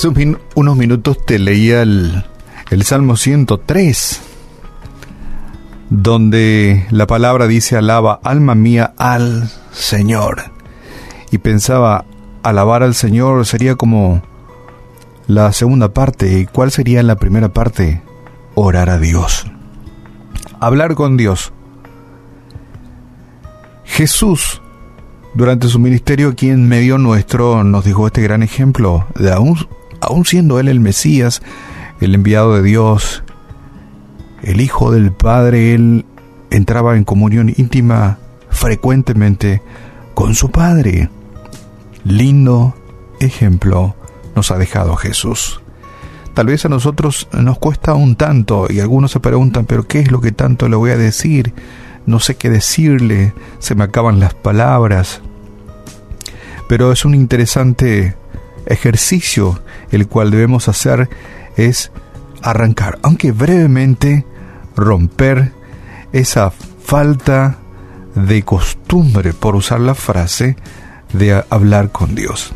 Hace unos minutos te leía el, el Salmo 103, donde la palabra dice, alaba alma mía al Señor. Y pensaba, alabar al Señor sería como la segunda parte. ¿Y cuál sería la primera parte? Orar a Dios. Hablar con Dios. Jesús, durante su ministerio aquí en medio nuestro, nos dijo este gran ejemplo de aún aun siendo él el Mesías, el enviado de Dios, el Hijo del Padre, él entraba en comunión íntima frecuentemente con su Padre. Lindo ejemplo nos ha dejado Jesús. Tal vez a nosotros nos cuesta un tanto y algunos se preguntan, pero ¿qué es lo que tanto le voy a decir? No sé qué decirle, se me acaban las palabras. Pero es un interesante ejercicio el cual debemos hacer es arrancar, aunque brevemente, romper esa falta de costumbre, por usar la frase, de hablar con Dios.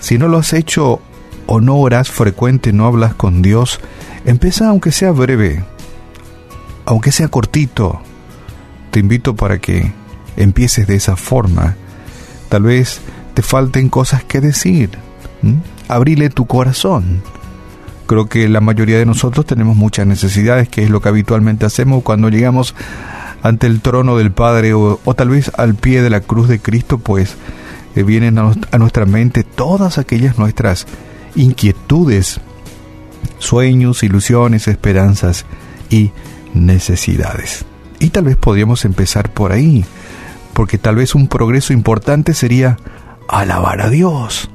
Si no lo has hecho o no oras frecuente, no hablas con Dios, empieza aunque sea breve, aunque sea cortito. Te invito para que empieces de esa forma. Tal vez te falten cosas que decir. Abrile tu corazón. Creo que la mayoría de nosotros tenemos muchas necesidades, que es lo que habitualmente hacemos cuando llegamos ante el trono del Padre o, tal vez al pie de la cruz de Cristo, pues eh, vienen a, a nuestra mente todas aquellas nuestras inquietudes, sueños, ilusiones, esperanzas y necesidades. Y tal vez podríamos empezar por ahí, porque tal vez un progreso importante sería alabar a Dios.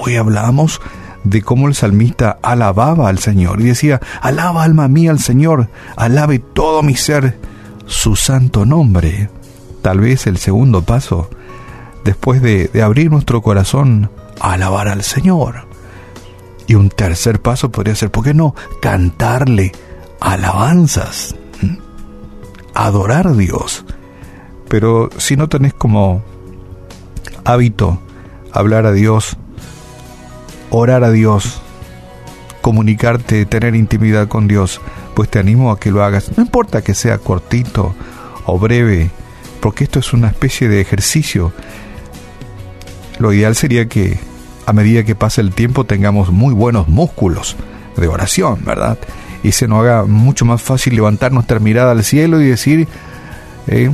Hoy hablamos de cómo el salmista alababa al Señor y decía, alaba alma mía al Señor, alabe todo mi ser su santo nombre. Tal vez el segundo paso, después de, abrir nuestro corazón, alabar al Señor. Y un tercer paso podría ser, ¿por qué no? Cantarle alabanzas, adorar a Dios. Pero si no tenés como hábito hablar a Dios, orar a Dios, comunicarte, tener intimidad con Dios, pues te animo a que lo hagas. No importa que sea cortito o breve, porque esto es una especie de ejercicio. Lo ideal sería que a medida que pase el tiempo tengamos muy buenos músculos de oración, ¿verdad? Y se nos haga mucho más fácil levantar nuestra mirada al cielo y decir, eh,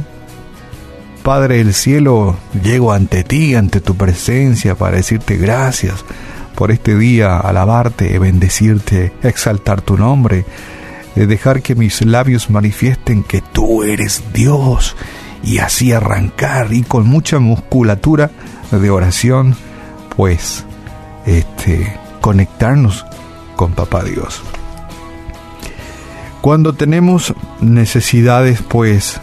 Padre del cielo, llego ante ti, ante tu presencia, para decirte gracias por este día, alabarte, bendecirte, exaltar tu nombre, de dejar que mis labios manifiesten que tú eres Dios y así arrancar y con mucha musculatura de oración, pues, este, conectarnos con Papá Dios. Cuando tenemos necesidades, pues,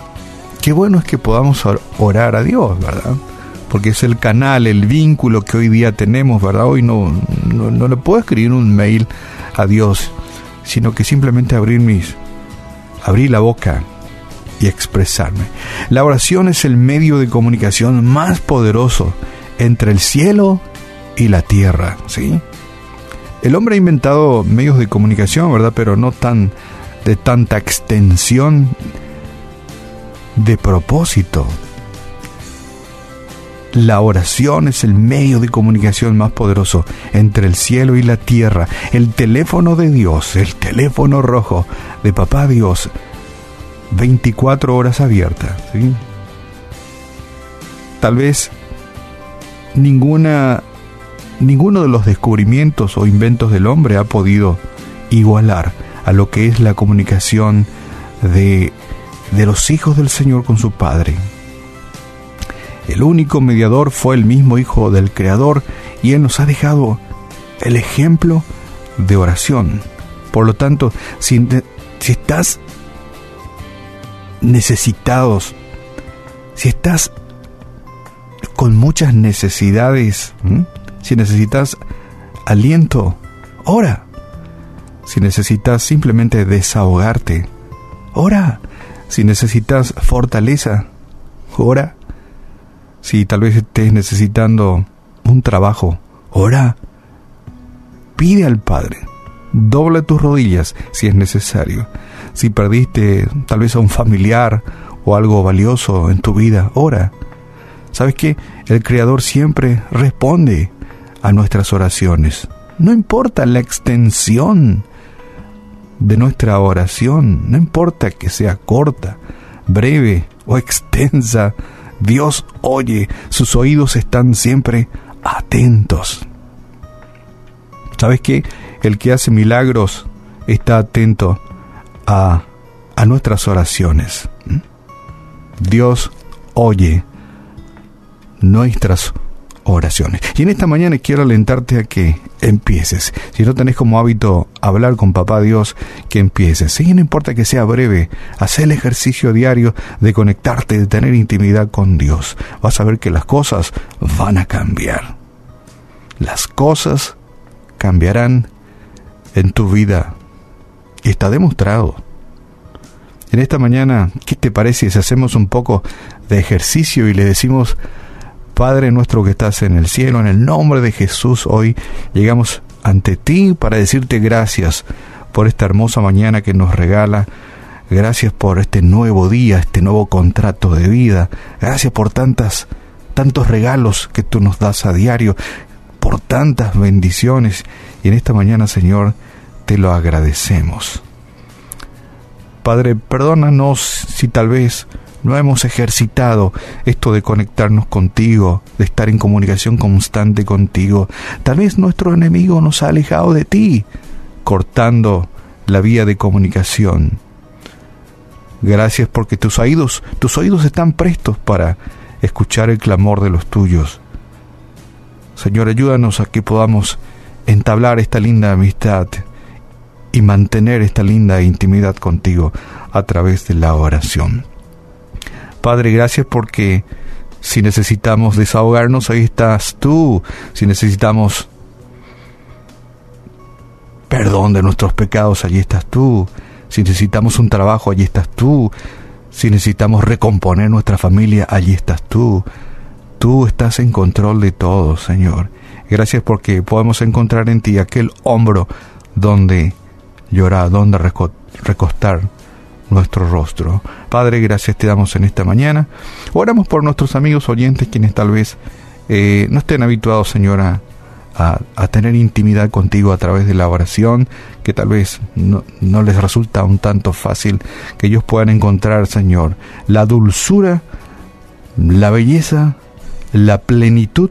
qué bueno es que podamos orar a Dios, ¿verdad? Porque es el canal, el vínculo que hoy día tenemos, ¿verdad? Hoy no, no, le puedo escribir un mail a Dios, sino que simplemente abrir mis, abrir la boca y expresarme. La oración es el medio de comunicación más poderoso entre el cielo y la tierra, ¿sí? El hombre ha inventado medios de comunicación, ¿verdad? Pero no tan de tanta extensión de propósito. La oración es el medio de comunicación más poderoso entre el cielo y la tierra. El teléfono de Dios, el teléfono rojo de Papá Dios, 24 horas abiertas. Tal vez ninguna, ninguno de los descubrimientos o inventos del hombre ha podido igualar a lo que es la comunicación de, de los hijos del Señor con su Padre. El único mediador fue el mismo Hijo del Creador y Él nos ha dejado el ejemplo de oración. Por lo tanto, si, estás necesitados, si estás con muchas necesidades, si necesitas aliento, ora. Si necesitas simplemente desahogarte, ora. Si necesitas fortaleza, ora. Si tal vez estés necesitando un trabajo, ora. pide al Padre. Dobla tus rodillas si es necesario. Si perdiste tal vez a un familiar o algo valioso en tu vida, ora. ¿Sabes qué? El Creador siempre responde a nuestras oraciones. No importa la extensión de nuestra oración, no importa que sea corta, breve o extensa, Dios oye, sus oídos están siempre atentos. ¿Sabes qué? El que hace milagros está atento a, a nuestras oraciones. Dios oye nuestras oraciones. Y en esta mañana quiero alentarte a que empieces. Si no tenés como hábito hablar con Papá Dios, que empieces. Y no importa que sea breve, haz el ejercicio diario de conectarte, de tener intimidad con Dios. Vas a ver que las cosas van a cambiar. Las cosas cambiarán en tu vida. Está demostrado. En esta mañana, ¿qué te parece si hacemos un poco de ejercicio y le decimos Padre nuestro que estás en el cielo, en el nombre de Jesús, hoy llegamos ante ti para decirte gracias por esta hermosa mañana que nos regala. Gracias por este nuevo día, este nuevo contrato de vida. Gracias por tantas tantos regalos que tú nos das a diario, por tantas bendiciones. Y en esta mañana, Señor, te lo agradecemos. Padre, perdónanos si tal vez no hemos ejercitado esto de conectarnos contigo, de estar en comunicación constante contigo. Tal vez nuestro enemigo nos ha alejado de ti, cortando la vía de comunicación. Gracias porque tus oídos, tus oídos están prestos para escuchar el clamor de los tuyos. Señor, ayúdanos a que podamos entablar esta linda amistad y mantener esta linda intimidad contigo a través de la oración. Padre, gracias porque si necesitamos desahogarnos, ahí estás tú. Si necesitamos perdón de nuestros pecados, allí estás tú. Si necesitamos un trabajo, allí estás tú. Si necesitamos recomponer nuestra familia, allí estás tú. Tú estás en control de todo, Señor. Gracias porque podemos encontrar en ti aquel hombro donde llorar, donde recostar nuestro rostro. Padre, gracias te damos en esta mañana. Oramos por nuestros amigos oyentes quienes tal vez eh, no estén habituados, Señora, a, tener intimidad contigo a través de la oración, que tal vez no, no les resulta un tanto fácil, que ellos puedan encontrar, Señor, la dulzura, la belleza, la plenitud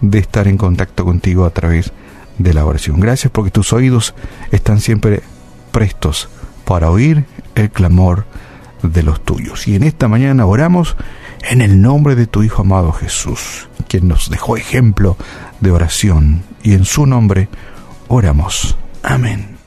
de estar en contacto contigo a través de la oración. Gracias porque tus oídos están siempre prestos para oír el clamor de los tuyos. Y en esta mañana oramos en el nombre de tu Hijo amado Jesús, quien nos dejó ejemplo de oración, y en su nombre oramos. Amén.